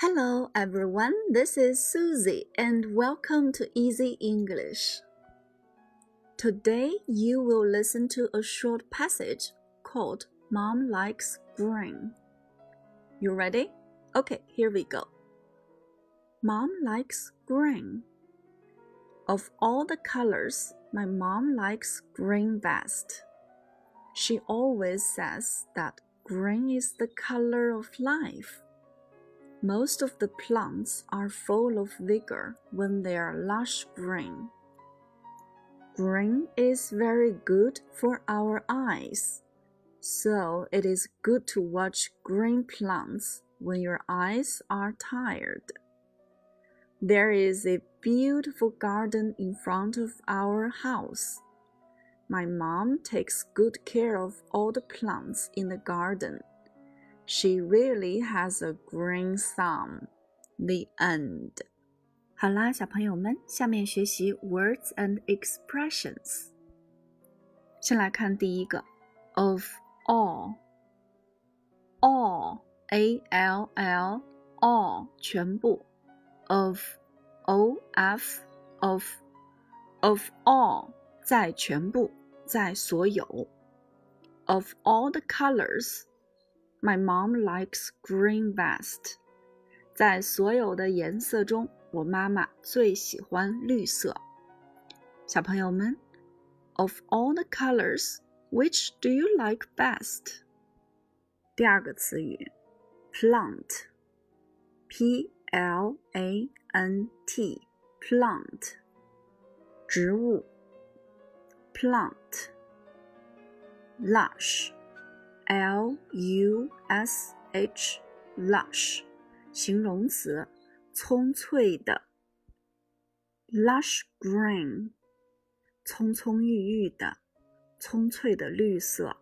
Hello everyone, this is Susie and welcome to Easy English. Today you will listen to a short passage called Mom Likes Green. You ready? Okay, here we go. Mom likes green. Of all the colors, my mom likes green best. She always says that green is the color of life. Most of the plants are full of vigor when they are lush green. Green is very good for our eyes, so it is good to watch green plants when your eyes are tired. There is a beautiful garden in front of our house. My mom takes good care of all the plants in the garden. She really has a green thumb. The end. 好啦，小朋友们，下面学习 words and expressions。先来看第一个，of all。all a l l all 全部，of o f of of all 在全部，在所有，of all the colors。 my mom likes green best。在所有的颜色中，我妈妈最喜欢绿色。小朋友们，Of all the colors, which do you like best？第二个词语，plant，p l a n t，plant，植物，plant，lush。 L U S H，lush，形容词，葱翠的。Lush green，葱葱郁郁的，葱翠的绿色。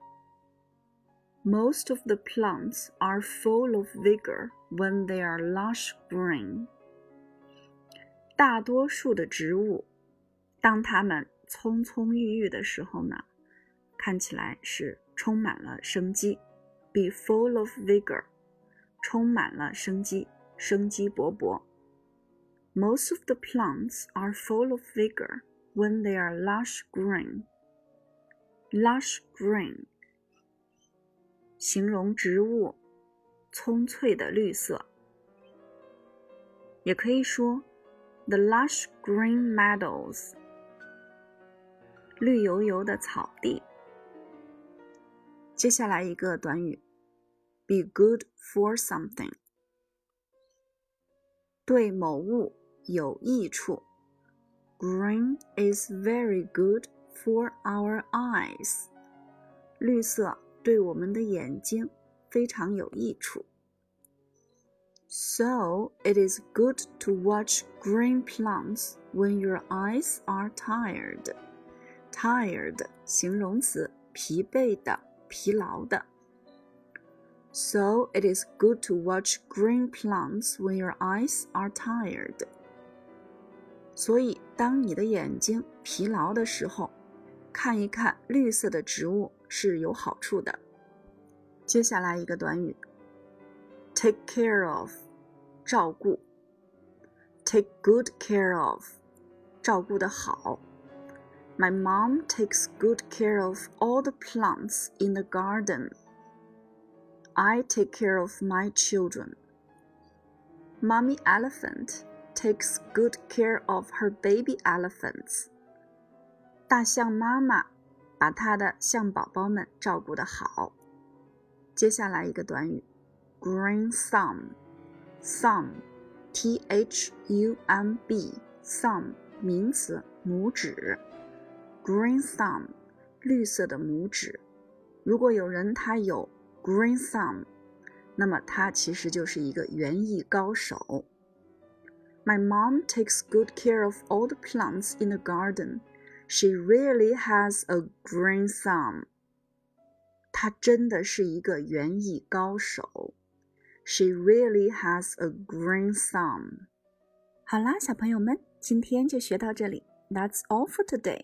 Most of the plants are full of vigor when they are lush green。大多数的植物，当它们葱葱郁郁的时候呢，看起来是。 充满了生机，be full of vigor，充满了生机，生机勃勃。Most of the plants are full of vigor when they are lush green. Lush green，形容植物葱翠的绿色，也可以说 the lush green meadows，绿油油的草地。 接下来一个短语，be good for something，对某物有益处。Green is very good for our eyes，绿色对我们的眼睛非常有益处。So it is good to watch green plants when your eyes are tired. Tired 形容词，疲惫的。 疲劳的。So it is good to watch green plants when your eyes are tired. 所以，当你的眼睛疲劳的时候，看一看绿色的植物是有好处的。接下来一个短语，take care of，照顾；take good care of，照顾的好。 My mom takes good care of all the plants in the garden. I take care of my children. Mommy elephant takes good care of her baby elephants. 大象妈妈把它的象宝宝们照顾得好。接下来一个短语，green thumb，thumb，t h u m b，thumb 名词，拇指。 Green thumb，绿色的拇指。如果有人他有 green thumb，那么他其实就是一个园艺高手。My mom takes good care of all the plants in the garden. She really has a green thumb. 她真的是一个园艺高手。She really has a green thumb. 好啦，小朋友们，今天就学到这里。That's all for today.